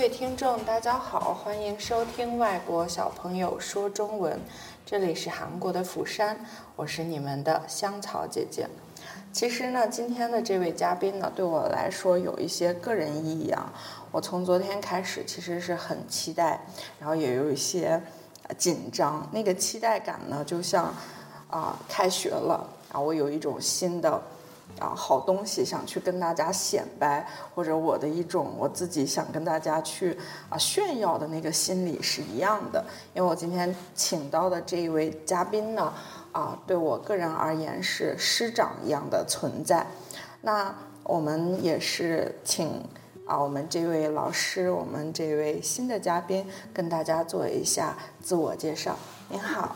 各位听众，大家好，欢迎收听《外国小朋友说中文》，这里是韩国的釜山，我是你们的香草姐姐。其实呢，今天的这位嘉宾呢，对我来说有一些个人意义啊。我从昨天开始，其实是很期待，然后也有一些紧张。那个期待感呢，就像啊，开学了啊，我有一种新的啊好东西想去跟大家显摆，或者我的一种我自己想跟大家去啊炫耀的那个心理是一样的。因为我今天请到的这一位嘉宾呢。啊，对我个人而言是师长一样的存在。那我们也是请啊，我们这位老师，我们这位新的嘉宾跟大家做一下自我介绍。您好，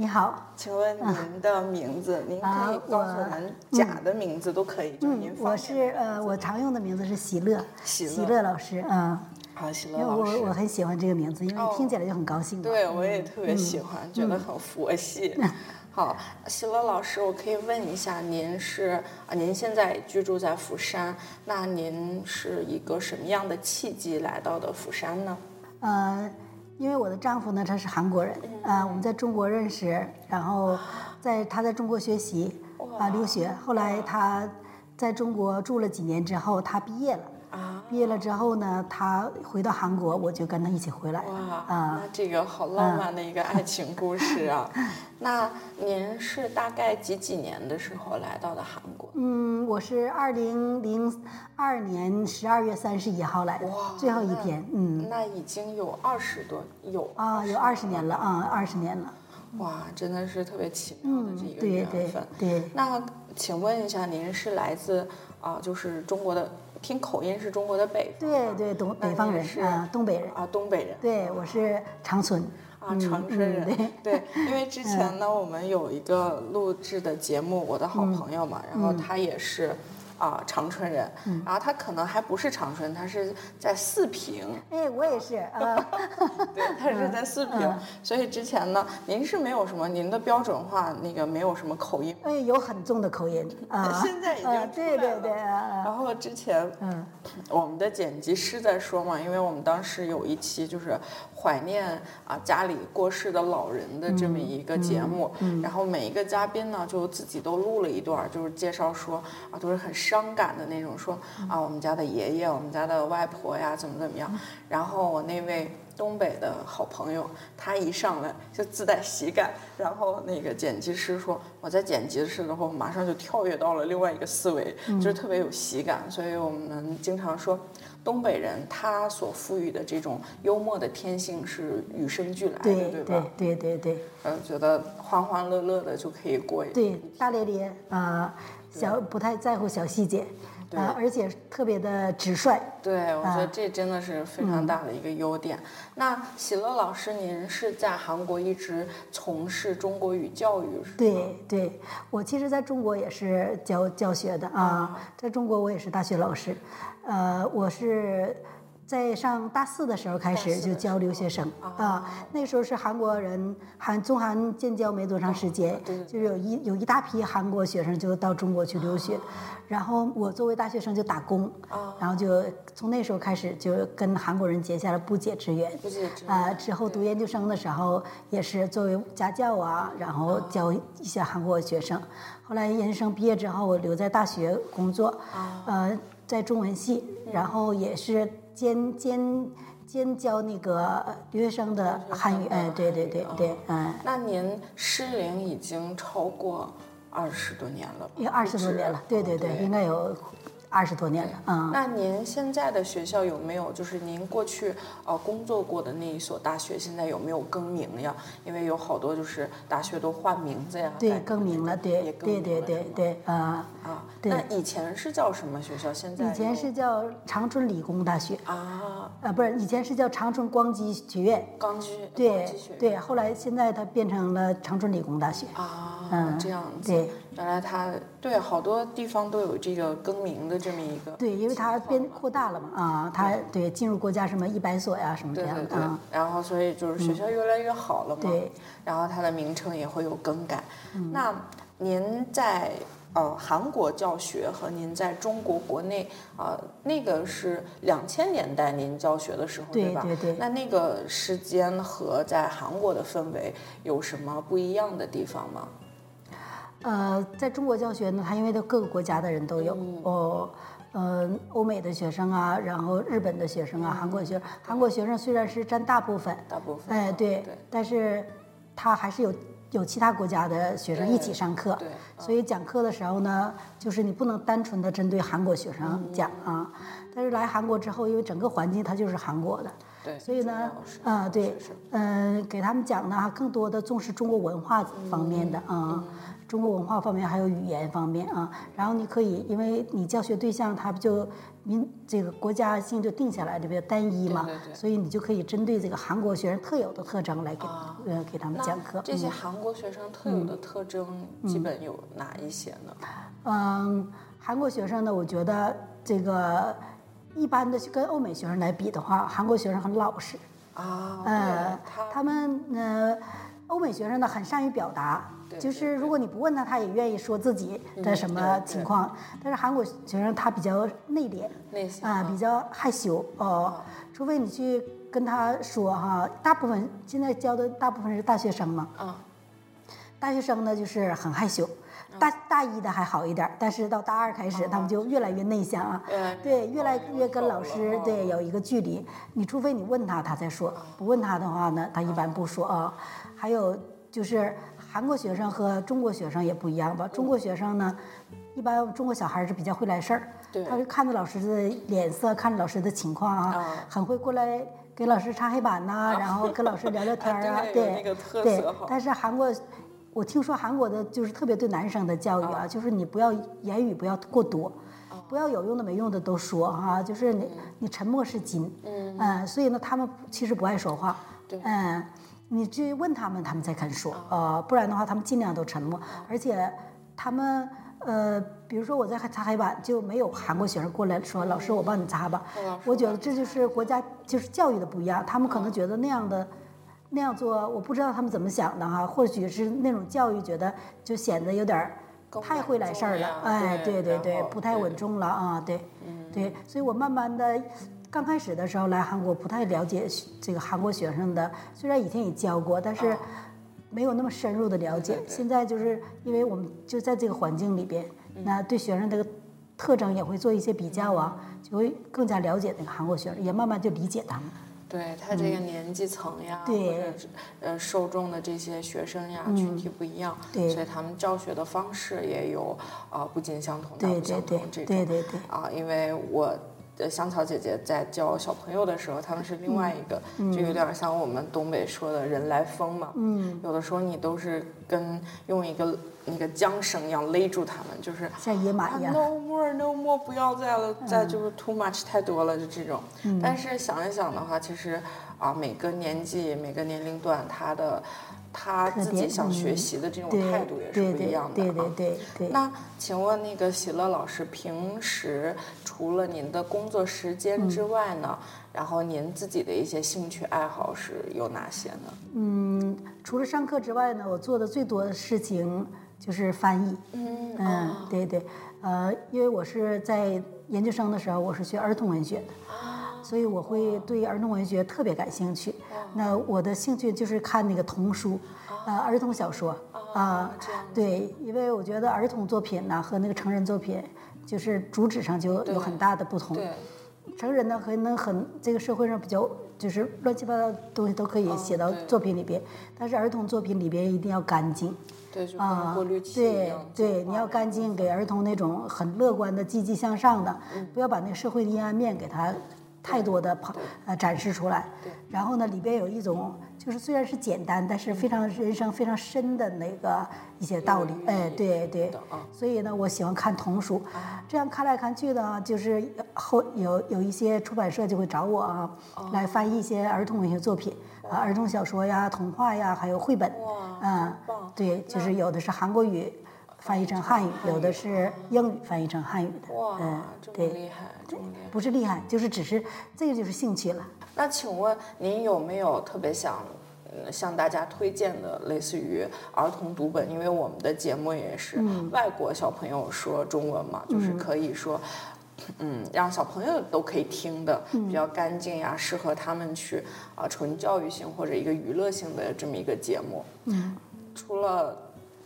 你好，请问您的名字？您可以告诉我们假的名字都可以，就您我是呃，我常用的名字是喜乐，喜乐，喜乐老师，嗯。好，喜乐老师。我我很喜欢这个名字，因为听起来就很高兴。对，我也特别喜欢，觉得很佛系。好，喜乐老师，我可以问一下，您是啊？您现在居住在釜山，那您是一个什么样的契机来到的釜山呢？呃，因为我的丈夫呢，他是韩国人，啊，我们在中国认识，然后在他在中国学习啊留学，后来他在中国住了几年之后，他毕业了。啊，毕业了之后呢，他回到韩国，我就跟他一起回来。哇，啊，那这个好浪漫的一个爱情故事啊！那您是大概几几年的时候来到的韩国？嗯，我是二零零二年十二月三十一号来的，最后一天。嗯，那已经有二十多有啊，有二十年了啊，二十年了。哇，真的是特别奇妙的这一个缘分。对，那请问一下，您是来自啊，就是中国的？听口音是中国的北方，对对，东北方人是啊，东北人啊，东北人。对，我是长春啊，长春人。对，因为之前呢，我们有一个录制的节目，我的好朋友嘛，然后他也是。啊，长春人，然后他可能还不是长春，他是在四平。哎，我也是啊。对，他是在四平，所以之前呢，您是没有什么，您的标准化那个没有什么口音。哎，有很重的口音啊。现在已经对对对。然后之前，嗯，我们的剪辑师在说嘛，因为我们当时有一期就是怀念啊家里过世的老人的这么一个节目，然后每一个嘉宾呢就自己都录了一段，就是介绍说啊都是很。伤感的那种，说啊，我们家的爷爷，我们家的外婆呀，怎么怎么样？然后我那位东北的好朋友，他一上来就自带喜感，然后那个剪辑师说，我在剪辑的时候，马上就跳跃到了另外一个思维，就是特别有喜感。所以我们经常说，东北人他所赋予的这种幽默的天性是与生俱来的，对吧？对对对对。嗯，觉得欢欢乐乐的就可以过一对大咧咧啊。小不太在乎小细节，啊，而且特别的直率。对，我觉得这真的是非常大的一个优点。那喜乐老师，您是在韩国一直从事中国语教育是吗？对对，我其实在中国也是教教学的啊，在中国我也是大学老师，呃，我是。在上大四的时候开始就教留学生啊，那时候是韩国人韩中韩建交没多长时间，就是有一有一大批韩国学生就到中国去留学，然后我作为大学生就打工，然后就从那时候开始就跟韩国人结下了不解之缘。啊，之后读研究生的时候也是作为家教啊，然后教一些韩国学生。后来研究生毕业之后，我留在大学工作，呃，在中文系，然后也是。兼兼兼教那个留学生的汉语，哎，对对对对，嗯。那您失灵已经超过二十多年了？有二十多年了，对对对，应该有。二十多年了，嗯。那您现在的学校有没有，就是您过去呃工作过的那一所大学，现在有没有更名呀？因为有好多就是大学都换名字呀。对，更名了，对，对对对对，啊啊。那以前是叫什么学校？现在？以前是叫长春理工大学。啊。啊，不是，以前是叫长春光机学院。光机。对对，后来现在它变成了长春理工大学。啊，嗯，这样子。对。原来它对好多地方都有这个更名的这么一个。对，因为它变扩大了嘛，啊，它对进入国家什么一百所呀什么这样的啊。然后所以就是学校越来越好了嘛。对。然后它的名称也会有更改。那您在呃韩国教学和您在中国国内啊、那个是两千年代您教学的时候对，吧？对对对那那个时间和在韩国的氛围有什么不一样的地方吗？呃，在中国教学呢，它因为都各个国家的人都有嗯。哦，呃，欧美的学生啊，然后日本的学生啊，韩国学韩国学生虽然是占大部分，大部分哎，啊对，但是他还是有有其他国家的学生一起上课，对所以讲课的时候呢，就是你不能单纯的针对韩国学生讲啊。但是来韩国之后，因为整个环境它就是韩国的，对，所以呢啊、对嗯、给他们讲呢，更多的重视中国文化方面的啊。中国文化方面还有语言方面啊，然后你可以，因为你教学对象他不就民这个国家性就定下来的比较单一嘛，对对对所以你就可以针对这个韩国学生特有的特征来给、呃给他们讲课。这些嗯韩国学生特有的特征基本有哪一些呢？嗯，韩国学生呢，我觉得这个一般的跟欧美学生来比的话，韩国学生很老实。啊，呃，他他们呃，欧美学生呢很善于表达，就是如果你不问他，他也愿意说自己的什么情况。但是韩国学生他比较内敛，内向啊，比较害羞哦，除非你去跟他说哈，大部分现在教的大部分是大学生嘛，啊，大学生呢就是很害羞。大大一的还好一点儿，但是到大二开始，他们就越来越内向啊对，越来越跟老师对有一个距离。你除非你问他，他才说；不问他的话呢，他一般不说啊。还有就是韩国学生和中国学生也不一样吧？中国学生呢，一般中国小孩是比较会来事儿，对他就看着老师的脸色，看着老师的情况啊啊，很会过来给老师擦黑板呐、然后跟老师聊聊天儿啊，对有那个特对。但是韩国，我听说韩国的就是特别对男生的教育啊，就是你不要言语不要过多，不要有用的没用的都说哈、就是你你沉默是金，嗯，所以呢，他们其实不爱说话，对。嗯，你去问他们，他们才肯说，呃，不然的话，他们尽量都沉默，而且他们。呃，比如说我在擦黑板，就没有韩国学生过来说：“老师，我帮你擦吧。”我觉得这就是国家就是教育的不一样，他们可能觉得那样的那样做，我不知道他们怎么想的哈，或许是那种教育觉得就显得有点儿太会来事儿了，哎，对对对不太稳重了啊，对，对，所以我慢慢的。刚开始的时候来韩国，不太了解这个韩国学生的，虽然以前也教过，但是没有那么深入的了解。现在就是因为我们就在这个环境里边，那对学生这个特征也会做一些比较啊，就会更加了解那个韩国学生，也慢慢就理解他们。对他这个年纪层呀，或者是呃受众的这些学生呀，群体不一样，所以他们教学的方式也有啊、不尽相同，大对对不相同这种对对对，啊，因为我。的，香草姐姐在教小朋友的时候，他们是另外一个，嗯就有点像我们东北说的人来疯嘛。嗯，有的时候你都是跟用一个那个缰绳一样勒住他们，就是像野马啊一样。，no more no more，不要再了，再就是 too much 太多了，就这种。嗯但是想一想的话，其实啊，每个年纪、每个年龄段，他的他自己想学嗯习的这种态度也是对对不一样的对对啊。对对。那请问那个喜乐老师，平时除了您的工作时间之外呢，然后您自己的一些兴趣爱好是有哪些呢？嗯，除了上课之外呢，我做的最多的事情就是翻译。嗯嗯，对对，呃，因为我是在研究生的时候，我是学儿童文学的，所以我会对儿童文学特别感兴趣。那我的兴趣就是看那个童书，呃，儿童小说啊、对，因为我觉得儿童作品呢和那个成人作品，就是主旨上就有很大的不同。对，成人呢，可能很这个社会上比较就是乱七八糟的东西都可以写到作品里边，但是儿童作品里边一定要干净对，就啊过滤，器一对。对，你要干净，给儿童那种很乐观的、积极向上的，不要把那个社会的阴暗面给他太多的跑呃展示出来。然后呢，里边有一种就是虽然是简单，但是非常人生非常深的那个一些道理。哎，对对。所以呢，我喜欢看童书，这样看来看去呢，就是后有有一些出版社就会找我啊，来翻译一些儿童文学作品啊，儿童小说呀、童话呀，还有绘本。哇嗯，对，就是有的是韩国语翻译成汉语，有的是英语翻译成汉语的。哇嗯，，这么对，厉害。不是厉害，就是只是这个就是兴趣了。那请问您有没有特别想呃向大家推荐的类似于儿童读本，因为我们的节目也是外国小朋友说中文嘛，就是可以说。嗯，让小朋友都可以听的，比较干净呀，适合他们去啊、纯教育性或者一个娱乐性的这么一个节目。嗯，除了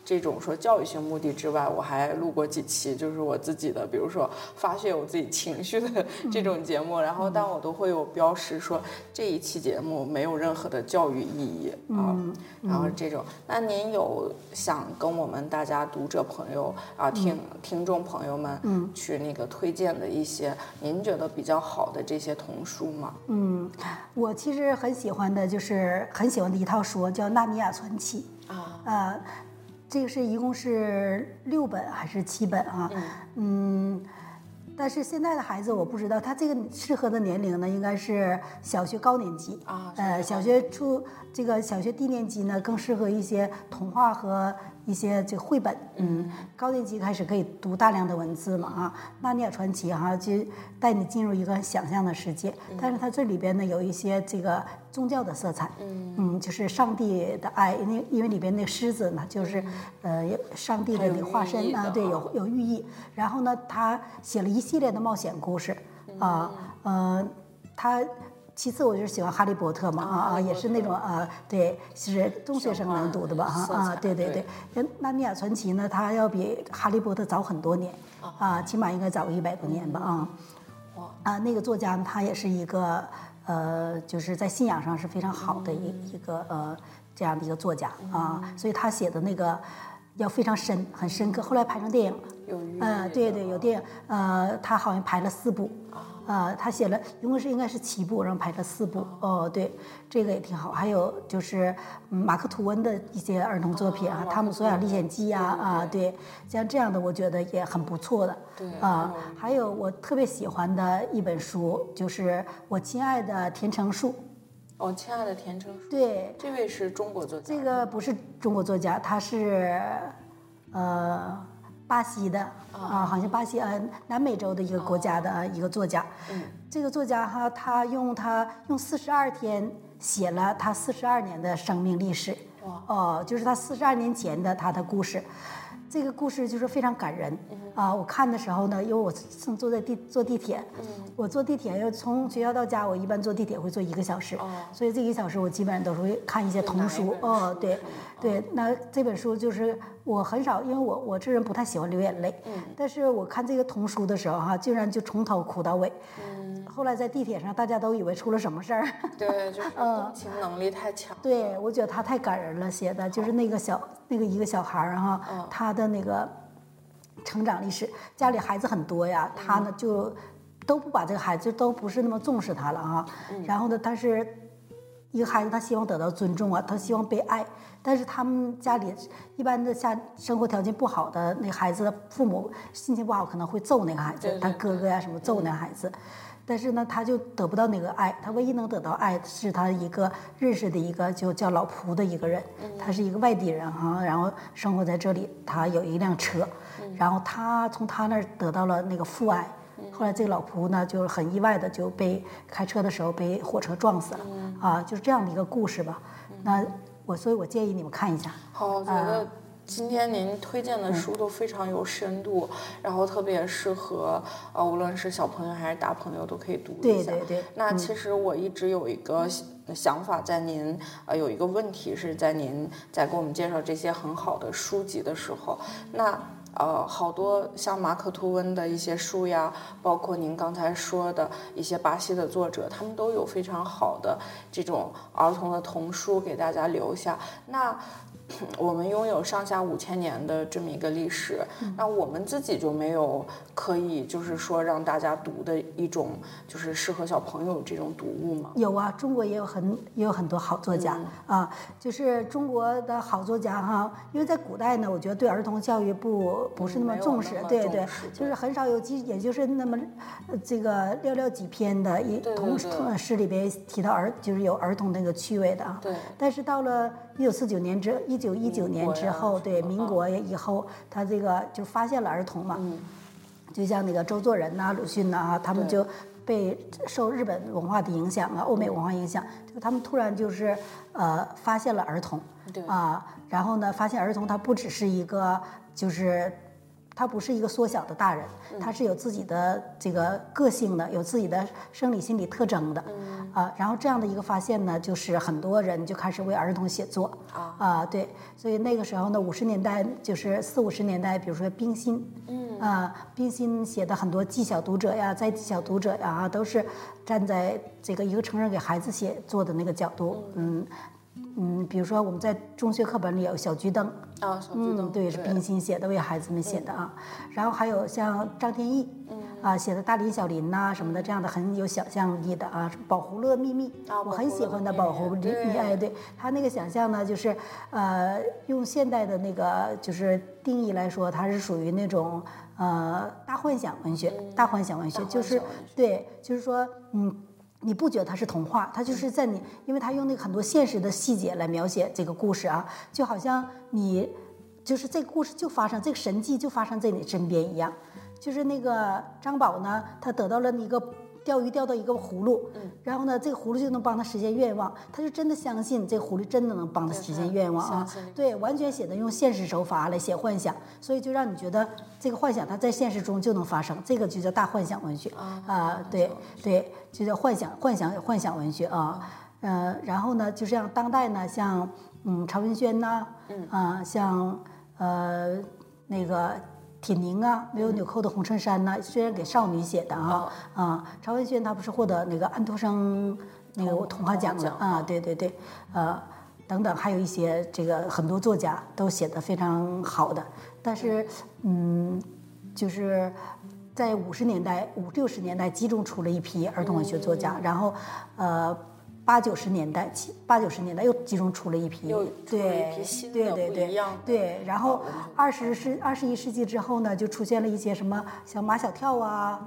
这种说教育性目的之外，我还录过几期，就是我自己的，比如说发泄我自己情绪的这种节目，然后但我都会有标识说这一期节目没有任何的教育意义啊，然后这种，那您有想跟我们大家读者朋友啊听听众朋友们去那个推荐的一些您觉得比较好的这些童书吗？嗯，我其实很喜欢的就是很喜欢的一套书叫《纳尼亚传奇》啊，啊，这个是一共是六本还是七本啊？嗯，但是现在的孩子我不知道，他这个适合的年龄呢，应该是小学高年级啊呃，小学初这个小学低年级呢，更适合一些童话和一些这个绘本。嗯，高年级开始可以读大量的文字嘛啊，《纳尼亚传奇》哈，就带你进入一个想象的世界，但是它这里边呢有一些这个宗教的色彩。嗯，就是上帝的爱，因为因为里边那个狮子嘛，就是呃上帝的那个化身啊，对，有有寓意。然后呢，他写了一系列的冒险故事啊，呃，他。其次，我就是喜欢《哈利波特》嘛，啊啊，也是那种啊，对，是中学生能读的吧，哈啊，对对对。对。那《纳尼亚传奇》呢，它要比《哈利波特》早很多年，啊，起码应该早个一百多年吧，啊。啊，那个作家呢他也是一个呃，就是在信仰上是非常好的一、一个呃这样的一个作家啊，所以他写的那个要非常深，很深刻。后来拍成电影了，嗯呃，对对，有电影，呃，他好像拍了四部，呃，他写了一共是应该是七部，然后拍了四部，哦，对，这个也挺好。还有就是嗯马克吐温的一些儿童作品啊，哦汤姆索亚历险记》呀，啊，对，像这样的我觉得也很不错的，对啊嗯，还有我特别喜欢的一本书，就是《我亲爱的田成树》。哦，亲爱的田成树，对，这位是中国作家，这个不是中国作家，他是呃巴西的啊，好像巴西呃南美洲的一个国家的呃一个作家。嗯这个作家哈，他用他用四十二天写了他四十二年的生命历史。哦，就是他四十二年前的他的故事。这个故事就是非常感人啊！我看的时候呢，因为我正坐在地坐地铁，我坐地铁要从学校到家，我一般坐地铁会坐一个小时，所以这一个小时我基本上都是会看一些童书哦，对对，那这本书就是我很少，因为我我这人不太喜欢流眼泪，但是我看这个童书的时候哈、竟然就从头哭到尾。后来在地铁上，大家都以为出了什么事儿。对，就是嗯共情能力太强。对，我觉得他太感人了，写的就是那个小那个一个小孩儿哈、他的那个成长历史，家里孩子很多呀，他呢就都不把这个孩子都不是那么重视他了哈、然后呢，但是一个孩子他希望得到尊重啊，他希望被爱，但是他们家里一般的下生活条件不好的那孩子的父母心情不好，可能会揍那个孩子，他哥哥呀什么揍那个孩子。但是呢，他就得不到那个爱，他唯一能得到爱是他一个认识的一个就叫老蒲的一个人，他是一个外地人哈，然后生活在这里，他有一辆车，然后他从他那儿得到了那个父爱。后来这个老蒲呢，就是很意外的就被开车的时候被火车撞死了，啊，就是这样的一个故事吧。那我所以，我建议你们看一下。好，我觉得今天您推荐的书都非常有深度，然后特别适合呃，无论是小朋友还是大朋友都可以读一下。对对对，那其实我一直有一个想法，在您呃有一个问题是在您在给我们介绍这些很好的书籍的时候，那。呃，好多像马可·吐温的一些书呀，包括您刚才说的一些巴西的作者，他们都有非常好的这种儿童的童书给大家留下。那我们拥有上下五千年的这么一个历史，那我们自己就没有可以就是说让大家读的一种就是适合小朋友这种读物吗？有啊，中国也有很也有很多好作家、啊，就是中国的好作家哈，因为在古代呢，我觉得对儿童教育不不是那么重视，对对，就是很少有几，也就是那么呃这个寥寥几篇的一对对童对。童诗里边提到儿，就是有儿童那个趣味的啊。对。但是到了一九四九年之一九一九年之后，对民国。以后，他这个就发现了儿童嘛。嗯。就像那个周作人呐、鲁迅呐、啊，他们就被受日本文化的影响啊，欧美文化影响，就他们突然就是呃发现了儿童，啊，然后呢，发现儿童他不只是一个就是。他不是一个缩小的大人，他是有自己的这个个性的，有自己的生理心理特征的，啊，然后这样的一个发现呢，就是很多人就开始为儿童写作，啊，对，所以那个时候呢，五十年代就是四五十年代，比如说冰心，啊，冰心写的很多技巧读者呀，在技巧读者呀，都是站在这个一个成人给孩子写作的那个角度，嗯。嗯，比如说我们在中学课本里有小桔灯啊，小桔灯，对，是冰心写的，为孩子们写的啊。然后还有像张天翼，啊，写的《大林小林》呐什么的，这样的很有想象力的啊，《宝葫芦秘密》，我很喜欢的《宝葫芦秘密》，哎，对他那个想象呢，就是呃，用现代的那个就是定义来说，它是属于那种呃大幻想文学，大幻想文学，就是对，就是说嗯。你不觉得它是童话？它就是在你，因为它用那个很多现实的细节来描写这个故事啊，就好像你就是这个故事就发生，这个神迹就发生在你身边一样。就是那个张宝呢，他得到了一个。钓鱼钓到一个葫芦，然后呢，这个葫芦就能帮他实现愿望，他就真的相信这个狐狸真的能帮他实现愿望啊！对，完全写的用现实手法来写幻想，所以就让你觉得这个幻想它在现实中就能发生，这个就叫大幻想文学啊！对对，就叫幻想幻想幻想文学啊！呃，然后呢，就像当代呢，像嗯曹文轩呐，啊像呃那个。铁凝啊，没有纽扣的红衬衫呢。虽然给少女写的啊，啊，曹文轩他不是获得那个安徒生那个童话奖了啊？对对对，呃，等等，还有一些这个很多作家都写的非常好的，但是嗯，就是在五十年代、五六十年代集中出了一批儿童文学作家，然后呃。八九十年代，七八九十年代又集中出了一批，对对对对对，然后二十世二十一世纪之后呢，就出现了一些什么像马小跳啊，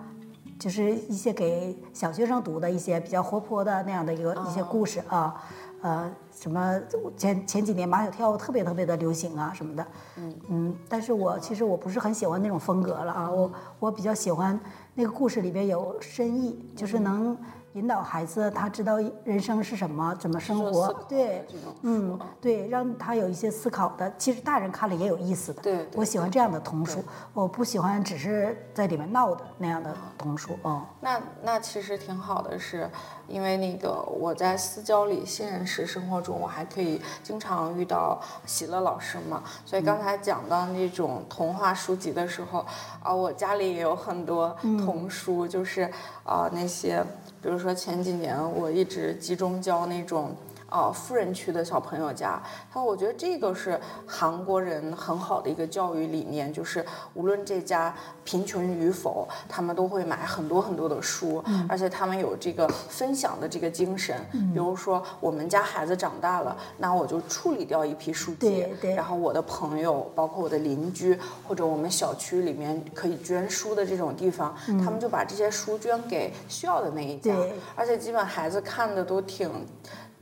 就是一些给小学生读的一些比较活泼的那样的一个一些故事啊，呃，什么前前几年马小跳特别特别的流行啊什么的，嗯嗯，但是我其实我不是很喜欢那种风格了啊，我我比较喜欢那个故事里边有深意，就是能。引导孩子，他知道人生是什么，怎么生活，对，嗯，对，让他有一些思考的。其实大人看了也有意思的。对，我喜欢这样的童书，我不喜欢只是在里面闹的那样的童书。嗯，那那其实挺好的，是因为那个我在私教里、新人时生活中，我还可以经常遇到喜乐老师嘛。所以刚才讲到那种童话书籍的时候，啊，我家里也有很多童书，就是啊那些。比如说前几年我一直集中教那种。啊，富人区的小朋友家，他说我觉得这个是韩国人很好的一个教育理念，就是无论这家贫穷与否，他们都会买很多很多的书，而且他们有这个分享的这个精神。比如说我们家孩子长大了，那我就处理掉一批书籍，然后我的朋友，包括我的邻居或者我们小区里面可以捐书的这种地方，他们就把这些书捐给需要的那一家，而且基本孩子看的都挺。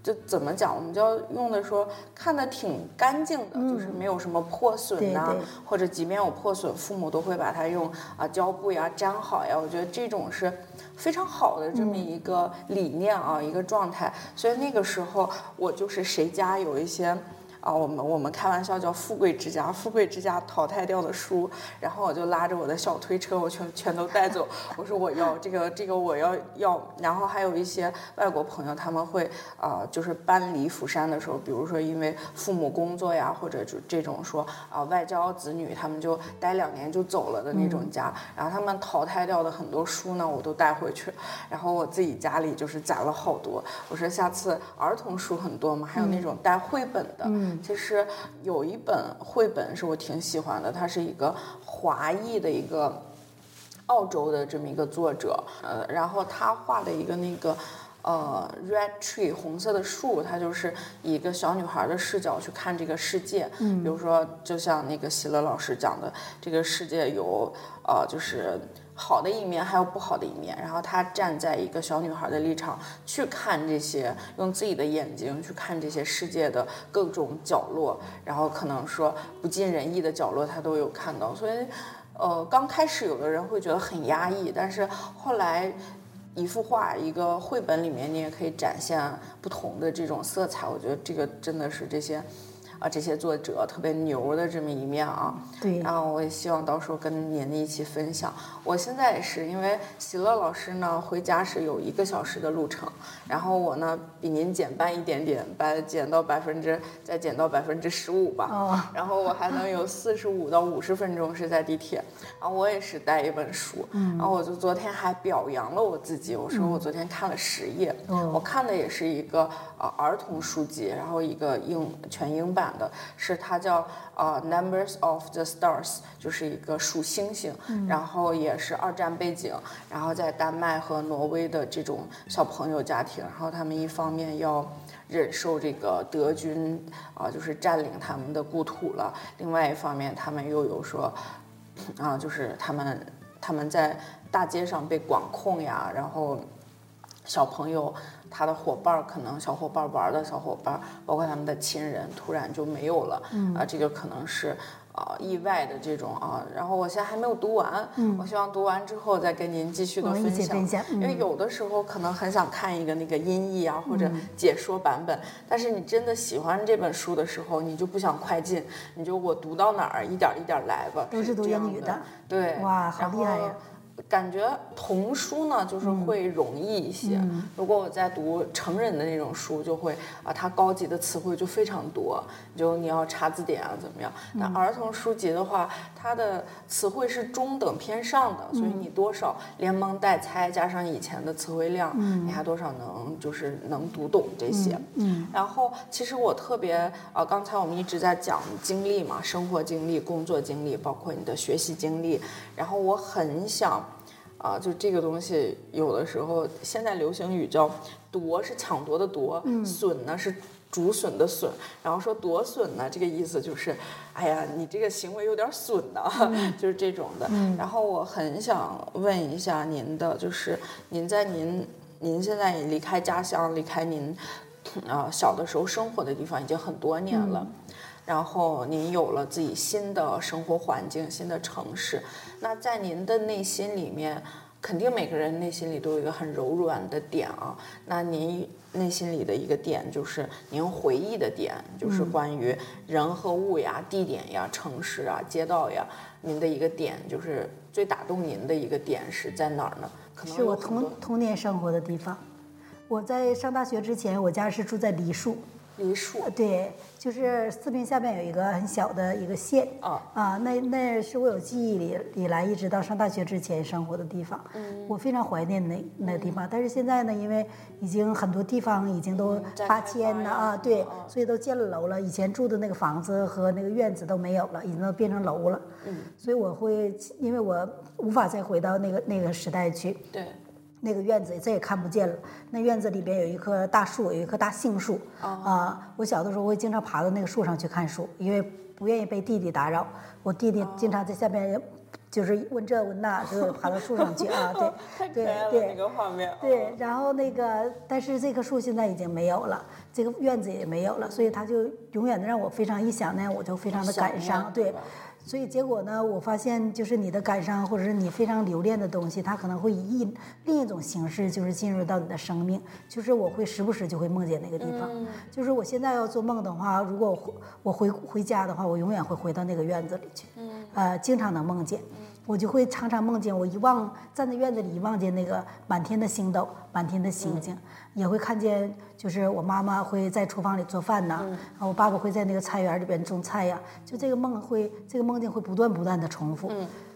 就怎么讲，我们就要用的说看的挺干净的，就是没有什么破损呐，或者即便有破损，父母都会把它用啊胶布呀粘好呀。我觉得这种是非常好的这么一个理念啊，一个状态。所以那个时候我就是谁家有一些。啊，我们我们开玩笑叫“富贵之家”，富贵之家淘汰掉的书，然后我就拉着我的小推车，我全全都带走。我说我要这个这个我要要，然后还有一些外国朋友，他们会啊，就是搬离釜山的时候，比如说因为父母工作呀，或者就这种说啊外交子女，他们就待两年就走了的那种家，然后他们淘汰掉的很多书呢，我都带回去，然后我自己家里就是攒了好多。我说下次儿童书很多嘛，还有那种带绘本的。其实有一本绘本是我挺喜欢的，它是一个华裔的一个澳洲的这么一个作者，呃，然后他画的一个那个呃 red tree 红色的树，它就是以一个小女孩的视角去看这个世界。嗯，比如说就像那个喜乐老师讲的，这个世界有呃就是。好的一面还有不好的一面，然后他站在一个小女孩的立场去看这些，用自己的眼睛去看这些世界的各种角落，然后可能说不尽人意的角落他都有看到，所以，呃，刚开始有的人会觉得很压抑，但是后来一幅画、一个绘本里面，你也可以展现不同的这种色彩。我觉得这个真的是这些。啊，这些作者特别牛的这么一面啊，对，然后我也希望到时候跟您一起分享。我现在也是，因为喜乐老师呢回家是有一个小时的路程，然后我呢比您减半一点点，把减到百分之再减到百分之十五吧，哦，然后我还能有四十五到五十分钟是在地铁，然后我也是带一本书，嗯，然后我就昨天还表扬了我自己，我说我昨天看了十页，我看的也是一个呃儿童书籍，然后一个英全英版。的是它叫呃 Numbers of the Stars，就是一个数星星，然后也是二战背景，然后在丹麦和挪威的这种小朋友家庭，然后他们一方面要忍受这个德军啊就是占领他们的故土了，另外一方面他们又有说啊就是他们他们在大街上被管控呀，然后小朋友。他的伙伴可能小伙伴玩的小伙伴，包括他们的亲人，突然就没有了，啊，这个可能是啊意外的这种啊。然后我现在还没有读完，我希望读完之后再跟您继续的分享，因为有的时候可能很想看一个那个音译啊或者解说版本，但是你真的喜欢这本书的时候，你就不想快进，你就我读到哪儿一点一点来吧。都是读英语的，对，哇，好厉害呀。感觉童书呢，就是会容易一些。如果我在读成人的那种书，就会啊，它高级的词汇就非常多，就你要查字典啊，怎么样？那儿童书籍的话，它的词汇是中等偏上的，所以你多少连蒙带猜，加上以前的词汇量，你还多少能就是能读懂这些。嗯。然后，其实我特别啊，刚才我们一直在讲经历嘛，生活经历、工作经历，包括你的学习经历。然后我很想。啊，就这个东西，有的时候现在流行语叫“夺”是抢夺的夺，“损”呢是竹笋的笋，然后说“夺笋”呢，这个意思就是，哎呀，你这个行为有点损的，就是这种的。然后我很想问一下您的，就是您在您您现在离开家乡，离开您啊小的时候生活的地方已经很多年了。然后您有了自己新的生活环境、新的城市，那在您的内心里面，肯定每个人内心里都有一个很柔软的点啊。那您内心里的一个点，就是您回忆的点，就是关于人和物呀、地点呀、城市啊、街道呀，您的一个点，就是最打动您的一个点是在哪儿呢？可能是我童童年生活的地方。我在上大学之前，我家是住在梨树。梨树，对，就是四平下面有一个很小的一个县啊啊，那那是我有记忆里以来一直到上大学之前生活的地方，嗯，我非常怀念那那个地方。但是现在呢，因为已经很多地方已经都八迁了啊，对，所以都建了楼了。以前住的那个房子和那个院子都没有了，已经都变成楼了。嗯，所以我会，因为我无法再回到那个那个时代去。对。那个院子再也看不见了。那院子里边有一棵大树，有一棵大杏树。啊，我小的时候会经常爬到那个树上去看书，因为不愿意被弟弟打扰。我弟弟经常在下面，就是问这问那，就爬到树上去啊。对，对对，那个画面。对，然后那个，但是这棵树现在已经没有了，这个院子也没有了，所以他就永远的让我非常一想呢，我就非常的感伤。对。所以结果呢，我发现就是你的感伤，或者是你非常留恋的东西，它可能会以一另一种形式，就是进入到你的生命。就是我会时不时就会梦见那个地方。就是我现在要做梦的话，如果我回我回回家的话，我永远会回到那个院子里去。嗯呃，经常能梦见。我就会常常梦见，我一望站在院子里，一望见那个满天的星斗，满天的星星，也会看见，就是我妈妈会在厨房里做饭呐，我爸爸会在那个菜园里边种菜呀，就这个梦会，这个梦境会不断不断的重复。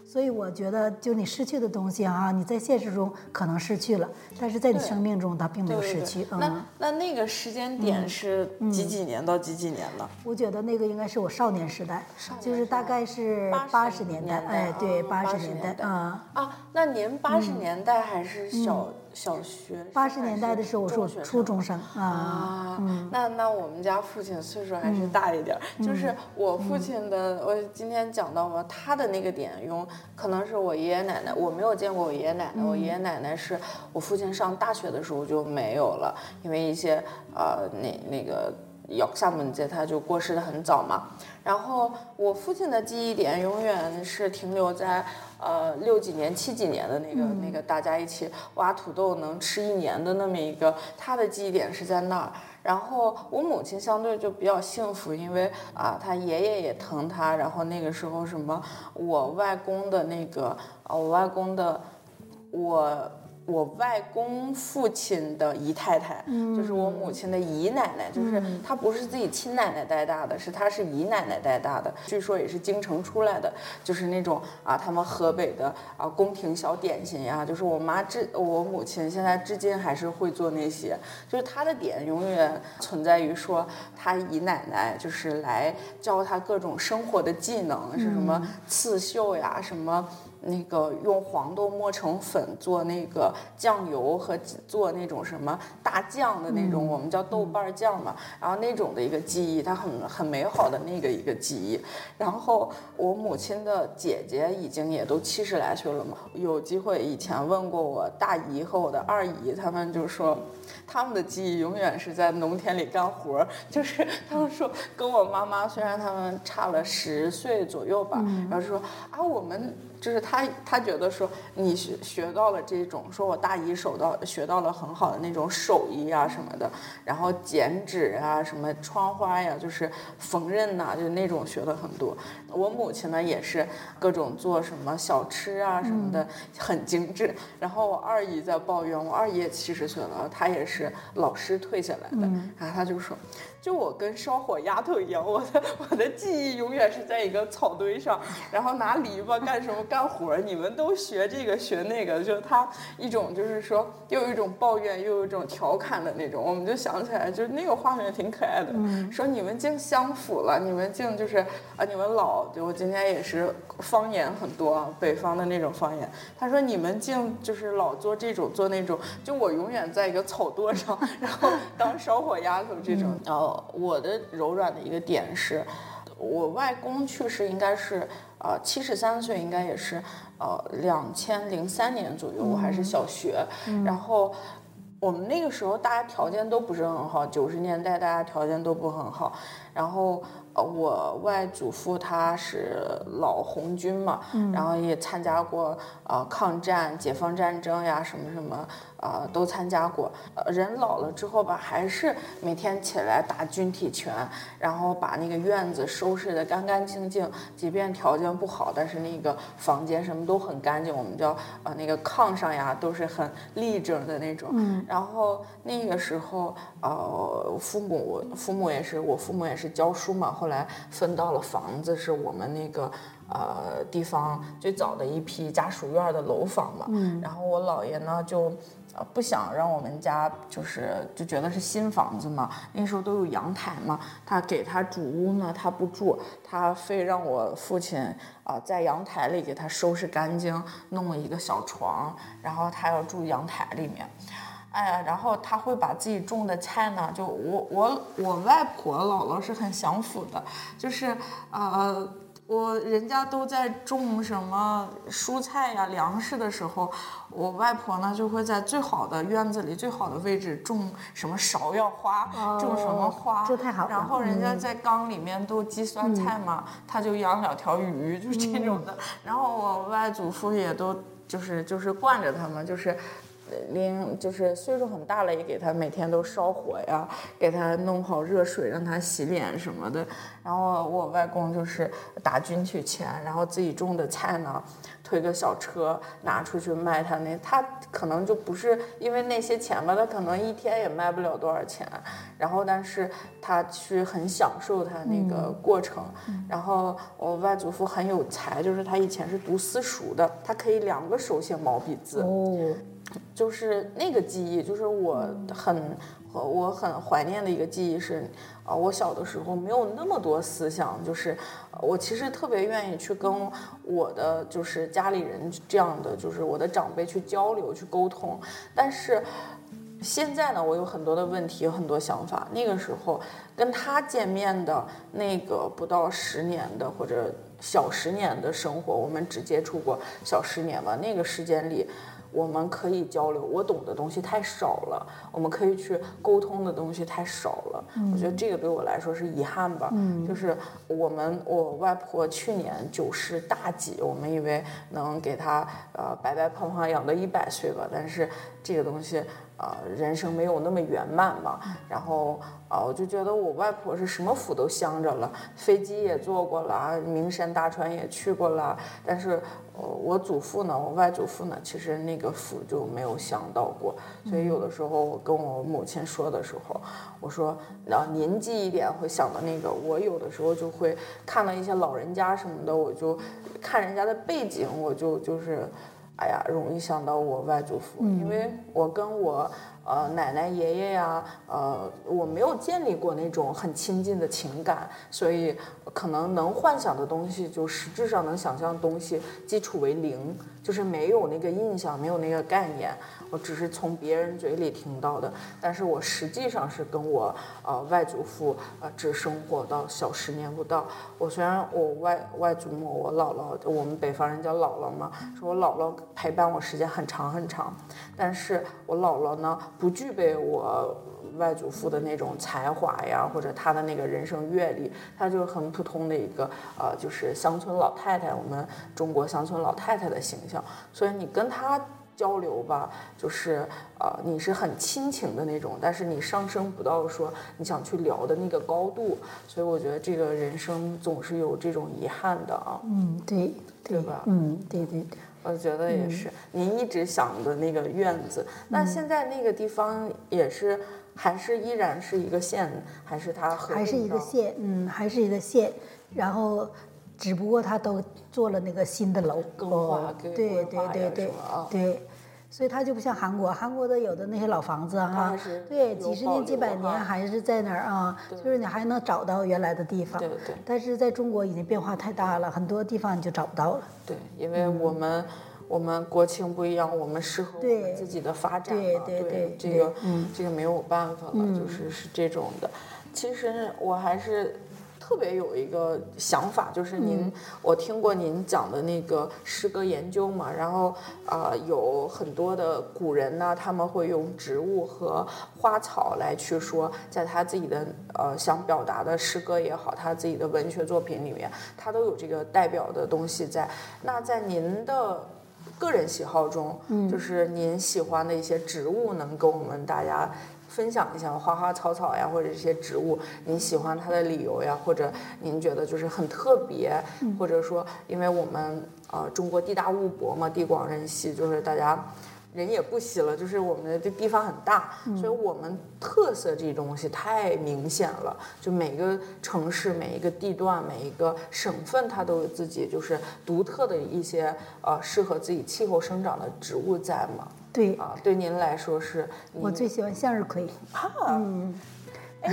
所以我觉得，就你失去的东西啊，你在现实中可能失去了，但是在你生命中它并没有失去。那那那个时间点是几几年到几几年呢？我觉得那个应该是我少年时代，就是大概是八十年代。哎，对，八十年代啊啊，那您八十年代还是小？小学八十年代的时候，我是初中生啊。那那我们家父亲岁数还是大一点，就是我父亲的，我今天讲到嘛，他的那个点用可能是我爷爷奶奶，我没有见过我爷爷奶奶，我爷爷奶奶是我父亲上大学的时候就没有了，因为一些呃那那个要厦门街他就过世的很早嘛。然后我父亲的记忆点永远是停留在呃六几年、七几年的那个那个大家一起挖土豆能吃一年的那么一个，他的记忆点是在那儿。然后我母亲相对就比较幸福，因为啊，他爷爷也疼他，然后那个时候什么，我外公的那个啊，我外公的我。我外公父亲的姨太太，就是我母亲的姨奶奶，就是她不是自己亲奶奶带大的，是她是姨奶奶带大的。据说也是京城出来的，就是那种啊，他们河北的啊宫廷小点心呀，就是我妈至我母亲现在至今还是会做那些，就是她的点永远存在于说她姨奶奶就是来教她各种生活的技能，是什么刺绣呀，什么。那个用黄豆磨成粉做那个酱油和做那种什么大酱的那种，我们叫豆瓣酱嘛。然后那种的一个记忆，它很很美好的那个一个记忆。然后我母亲的姐姐已经也都七十来岁了嘛，有机会以前问过我大姨和我的二姨，他们就说他们的记忆永远是在农田里干活，就是他们说跟我妈妈虽然他们差了十岁左右吧，然后说啊我们。就是他，他他觉得说你学学到了这种，说我大姨手到学到了很好的那种手艺啊什么的，然后剪纸啊，什么窗花呀，就是缝纫呐，就那种学了很多。我母亲呢也是各种做什么小吃啊什么的，很精致。然后我二姨在抱怨，我二姨也七十岁了，她也是老师退下来的，然后她就说。就我跟烧火丫头一样，我的我的记忆永远是在一个草堆上，然后拿篱笆干什么干活你们都学这个学那个，就他一种就是说又有一种抱怨，又有一种调侃的那种。我们就想起来，就是那个画面挺可爱的。说你们竟相符了，你们竟就是啊，你们老就，我今天也是方言很多，北方的那种方言。他说你们竟就是老做这种做那种，就我永远在一个草垛上，然后当烧火丫头这种，然后。我的柔软的一个点是，我外公去世应该是呃七十三岁，应该也是呃两千零三年左右，我还是小学。然后我们那个时候大家条件都不是很好，九十年代大家条件都不很好。然后呃我外祖父他是老红军嘛，然后也参加过呃抗战、解放战争呀什么什么。呃，都参加过。呃，人老了之后吧，还是每天起来打军体拳，然后把那个院子收拾得干干净净。即便条件不好，但是那个房间什么都很干净。我们叫呃那个炕上呀，都是很立正的那种。嗯。然后那个时候，呃，父母父母也是我父母也是教书嘛，后来分到了房子，是我们那个。呃，地方最早的一批家属院的楼房嘛，然后我姥爷呢就呃不想让我们家就是就觉得是新房子嘛，那时候都有阳台嘛，他给他主屋呢他不住，他非让我父亲啊在阳台里给他收拾干净，弄了一个小床，然后他要住阳台里面，哎呀，然后他会把自己种的菜呢，就我我我外婆姥姥是很享福的，就是呃。我人家都在种什么蔬菜呀、粮食的时候，我外婆呢就会在最好的院子里、最好的位置种什么芍药花，种什么花，这太好了。然后人家在缸里面都积酸菜嘛，他就养两条鱼，就是这种的。然后我外祖父也都就是就是惯着他们，就是。连就是岁数很大了，也给他每天都烧火呀，给他弄好热水让他洗脸什么的。然后我外公就是打军体钱，然后自己种的菜呢，推个小车拿出去卖。他那他可能就不是因为那些钱吧，他可能一天也卖不了多少钱。然后但是他去很享受他那个过程。然后我外祖父很有才，就是他以前是读私塾的，他可以两个手写毛笔字。哦。就是那个记忆，就是我很我很怀念的一个记忆是，啊，我小的时候没有那么多思想，就是我其实特别愿意去跟我的就是家里人这样的，就是我的长辈去交流去沟通。但是现在呢，我有很多的问题，有很多想法。那个时候跟他见面的那个不到十年的或者小十年的生活，我们只接触过小十年吧。那个时间里。我们可以交流，我懂的东西太少了，我们可以去沟通的东西太少了。我觉得这个对我来说是遗憾吧。嗯，就是我们我外婆去年九十大几，我们以为能给她呃白白胖胖养到一百岁吧，但是这个东西。呃，人生没有那么圆满嘛，然后啊，我就觉得我外婆是什么福都享着了，飞机也坐过了，名山大川也去过了，但是，呃，我祖父呢，我外祖父呢，其实那个福就没有享到过，所以有的时候我跟我母亲说的时候，我说，啊，年纪一点会想到那个，我有的时候就会看到一些老人家什么的，我就看人家的背景，我就就是。哎呀，容易想到我外祖父，因为我跟我呃奶奶爷爷呀，呃，我没有建立过那种很亲近的情感，所以可能能幻想的东西，就实质上能想象的东西，基础为零，就是没有那个印象，没有那个概念。我只是从别人嘴里听到的，但是我实际上是跟我呃外祖父呃只生活到小十年不到。我虽然我外外祖母我姥姥，我们北方人叫姥姥嘛，说我姥姥陪伴我时间很长很长，但是我姥姥呢不具备我外祖父的那种才华呀，或者他的那个人生阅历，她就是很普通的一个呃就是乡村老太太，我们中国乡村老太太的形象，所以你跟她。交流吧，就是呃，你是很亲情的那种，但是你上升不到说你想去聊的那个高度，所以我觉得这个人生总是有这种遗憾的啊。嗯，对，对吧？嗯，对对对，我觉得也是。您一直想的那个院子，那现在那个地方也是，还是依然是一个县，还是它还是一个县？嗯，还是一个县，然后。只不过他都做了那个新的楼，哦，对对对对对，所以它就不像韩国，韩国的有的那些老房子哈，对，几十年几百年还是在那儿啊，就是你还能找到原来的地方。对对。但是在中国已经变化太大了，很多地方你就找不到了。对，因为我们我们国情不一样，我们适合我们自己的发展嘛，对对对，这个这个没有办法了，就是是这种的。其实我还是。特别有一个想法，就是您，我听过您讲的那个诗歌研究嘛，然后啊，有很多的古人呢，他们会用植物和花草来去说，在他自己的呃想表达的诗歌也好，他自己的文学作品里面，他都有这个代表的东西在。那在您的个人喜好中，就是您喜欢的一些植物，能跟我们大家。分享一下花花草草呀，或者这些植物，您喜欢它的理由呀，或者您觉得就是很特别，或者说，因为我们呃中国地大物博嘛，地广人稀，就是大家人也不稀了，就是我们的这地方很大，所以我们特色这东西太明显了，就每个城市、每一个地段、每一个省份，它都有自己就是独特的一些呃适合自己气候生长的植物在嘛。对啊，对您来说是，我最喜欢向日葵。嗯，哎，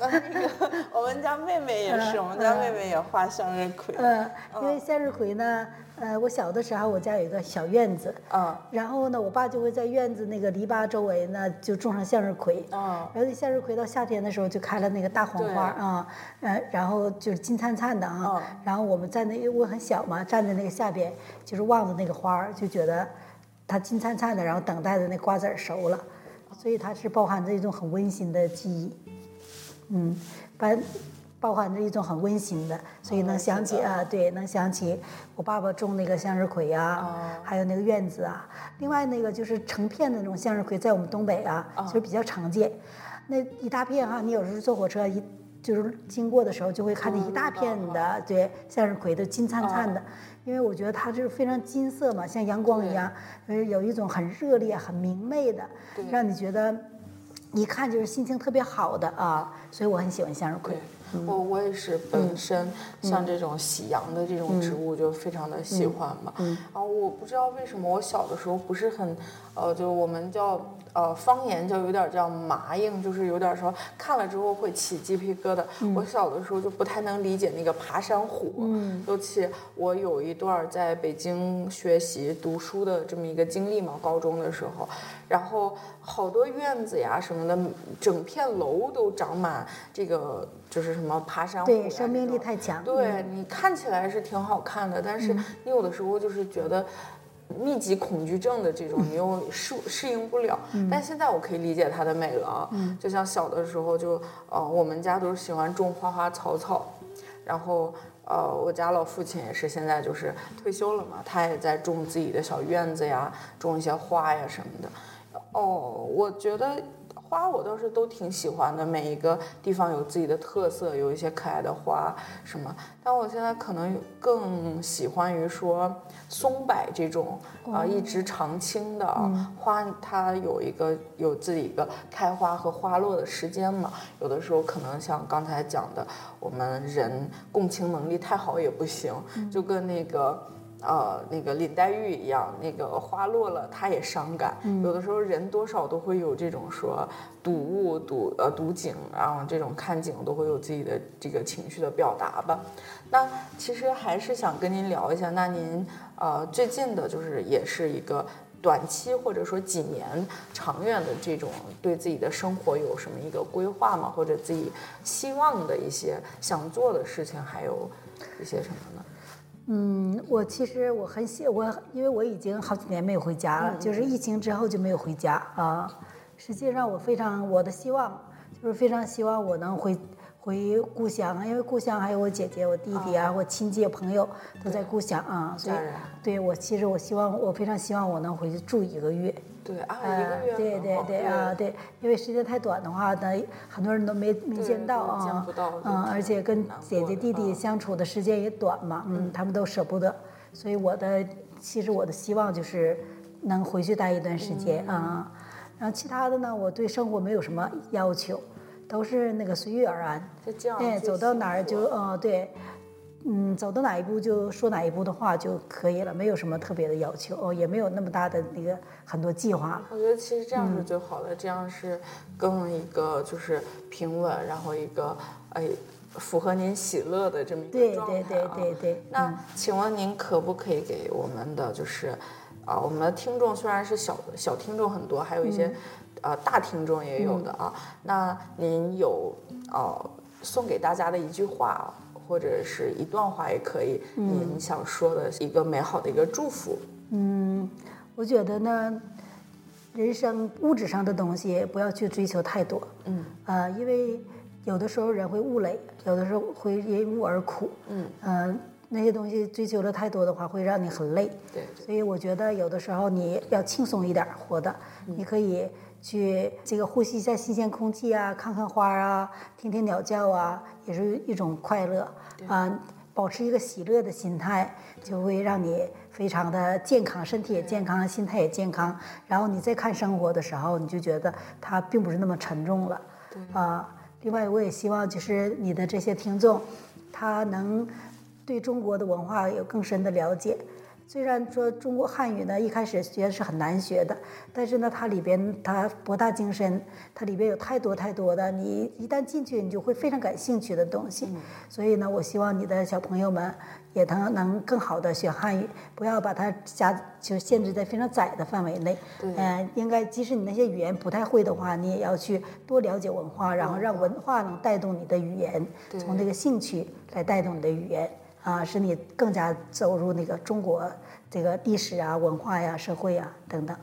那个我们家妹妹也是，我们家妹妹也画向日葵。嗯，因为向日葵呢，呃，我小的时候我家有一个小院子，嗯，然后呢，我爸就会在院子那个篱笆周围呢就种上向日葵，嗯，然后那向日葵到夏天的时候就开了那个大黄花啊，呃，然后就是金灿灿的啊，然后我们在那，因为我很小嘛，站在那个下边就是望着那个花儿，就觉得。它金灿灿的，然后等待着那瓜子儿熟了，所以它是包含着一种很温馨的记忆，嗯，包包含着一种很温馨的，所以能想起啊，对，能想起我爸爸种那个向日葵啊，还有那个院子啊。另外那个就是成片的那种向日葵，在我们东北啊，其实比较常见。那一大片哈，你有时候坐火车一就是经过的时候，就会看见一大片的对向日葵都金灿灿的。因为我觉得它就是非常金色嘛，像阳光一样，呃，有一种很热烈、很明媚的，让你觉得一看就是心情特别好的啊，所以我很喜欢向日葵。我我也是本身像这种喜阳的这种植物就非常的喜欢嘛。然后我不知道为什么我小的时候不是很，呃，就我们叫。呃，方言就有点叫麻硬，就是有点说看了之后会起鸡皮疙瘩。我小的时候就不太能理解那个爬山虎，尤其我有一段在北京学习读书的这么一个经历嘛，高中的时候，然后好多院子呀什么的，整片楼都长满这个就是什么爬山虎，对，生命力太强。对你看起来是挺好看的，但是你有的时候就是觉得。密集恐惧症的这种，你又适适应不了。但现在我可以理解它的美了啊，就像小的时候就，呃，我们家都是喜欢种花花草草，然后。呃，我家老父亲也是，现在就是退休了嘛，他也在种自己的小院子呀，种一些花呀什么的。哦，我觉得。花我倒是都挺喜欢的，每一个地方有自己的特色，有一些可爱的花什么。但我现在可能更喜欢于说松柏这种啊一直常青的花，它有一个有自己一个开花和花落的时间嘛。有的时候可能像刚才讲的，我们人共情能力太好也不行，就跟那个。呃，那个林黛玉一样，那个花落了，她也伤感。有的时候人多少都会有这种说睹物、睹呃睹景，然后这种看景都会有自己的这个情绪的表达吧。那其实还是想跟您聊一下，那您呃最近的就是也是一个短期或者说几年长远的这种对自己的生活有什么一个规划吗？或者自己希望的一些想做的事情，还有一些什么呢？嗯，我其实我很喜我，因为我已经好几年没有回家了，就是疫情之后就没有回家啊。实际上我非常我的希望就是非常希望我能回。回故乡，因为故乡还有我姐姐、我弟弟啊，我亲戚朋友都在故乡啊，所以对我其实我希望我非常希望我能回去住一个月。对啊，一个月对对对啊对，因为时间太短的话，那很多人都没没见到啊，见不到，嗯，而且跟姐姐弟弟相处的时间也短嘛，嗯，他们都舍不得，所以我的其实我的希望就是能回去待一段时间啊，然后其他的呢，我对生活没有什么要求。都是那个随遇而安，哎，走到哪儿就呃对，嗯，走到哪一步就说哪一步的话就可以了，没有什么特别的要求，哦，也没有那么大的那个很多计划了。我觉得其实这样是最好的，这样是更一个就是平稳，然后一个哎符合您喜乐的这么一个状态啊。对对对对对。那请问您可不可以给我们的就是啊，我们的听众虽然是小小听众很多，还有一些。呃，大听众也有的啊。那您有呃送给大家的一句话，或者是一段话也可以，您想说的一个美好的一个祝福。嗯，我觉得呢，人生物质上的东西不要去追求太多。嗯。呃，因为有的时候人会物累，有的时候会因物而苦。嗯。嗯，那些东西追求的太多的话，会让你很累。对。所以我觉得有的时候你要轻松一点活的，你可以。去这个呼吸一下新鲜空气啊，看看花啊，听听鸟叫啊，也是一种快乐啊。保持一个喜乐的心态，就会让你非常的健康，身体也健康，心态也健康。然后你再看生活的时候，你就觉得它并不是那么沉重了啊。另外，我也希望就是你的这些听众，他能对中国的文化有更深的了解。虽然说中国汉语呢，一开始学是很难学的，但是呢，它里边它博大精深，它里边有太多太多的，你一旦进去，你就会非常感兴趣的东西。所以呢，我希望你的小朋友们也能能更好的学汉语，不要把它加就限制在非常窄的范围内。嗯，应该即使你那些语言不太会的话，你也要去多了解文化，然后让文化能带动你的语言，从这个兴趣来带动你的语言。啊，使你更加走入那个中国这个历史啊、文化呀、社会呀等等。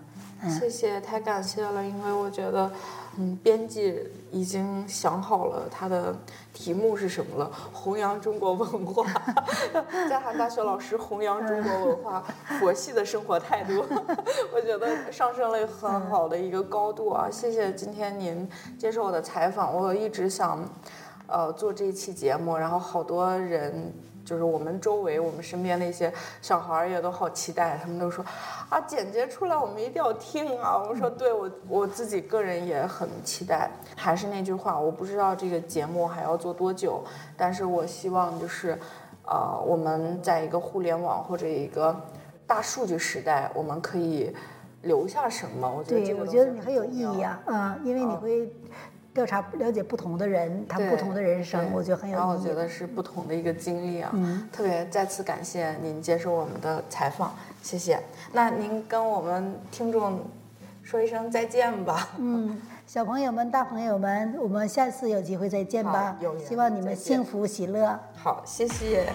谢谢，太感谢了，因为我觉得，嗯，编辑已经想好了他的题目是什么了，弘扬中国文化，在韩大学老师弘扬中国文化，佛系的生活态度，我觉得上升了很好的一个高度啊！谢谢今天您接受我的采访，我一直想，呃，做这一期节目，然后好多人。就是我们周围、我们身边那些小孩儿也都好期待，他们都说啊，简洁出来我们一定要听啊！我说对，我我自己个人也很期待。还是那句话，我不知道这个节目还要做多久，但是我希望就是，呃，我们在一个互联网或者一个大数据时代，我们可以留下什么？我觉得对，我觉得你很有意义啊，嗯，因为你会。调查了解不同的人，他不同的人生，我觉得很有意义。然后我觉得是不同的一个经历啊，特别再次感谢您接受我们的采访，谢谢。那您跟我们听众说一声再见吧。嗯，小朋友们、大朋友们，我们下次有机会再见吧。有希望你们幸福喜乐。好，谢谢。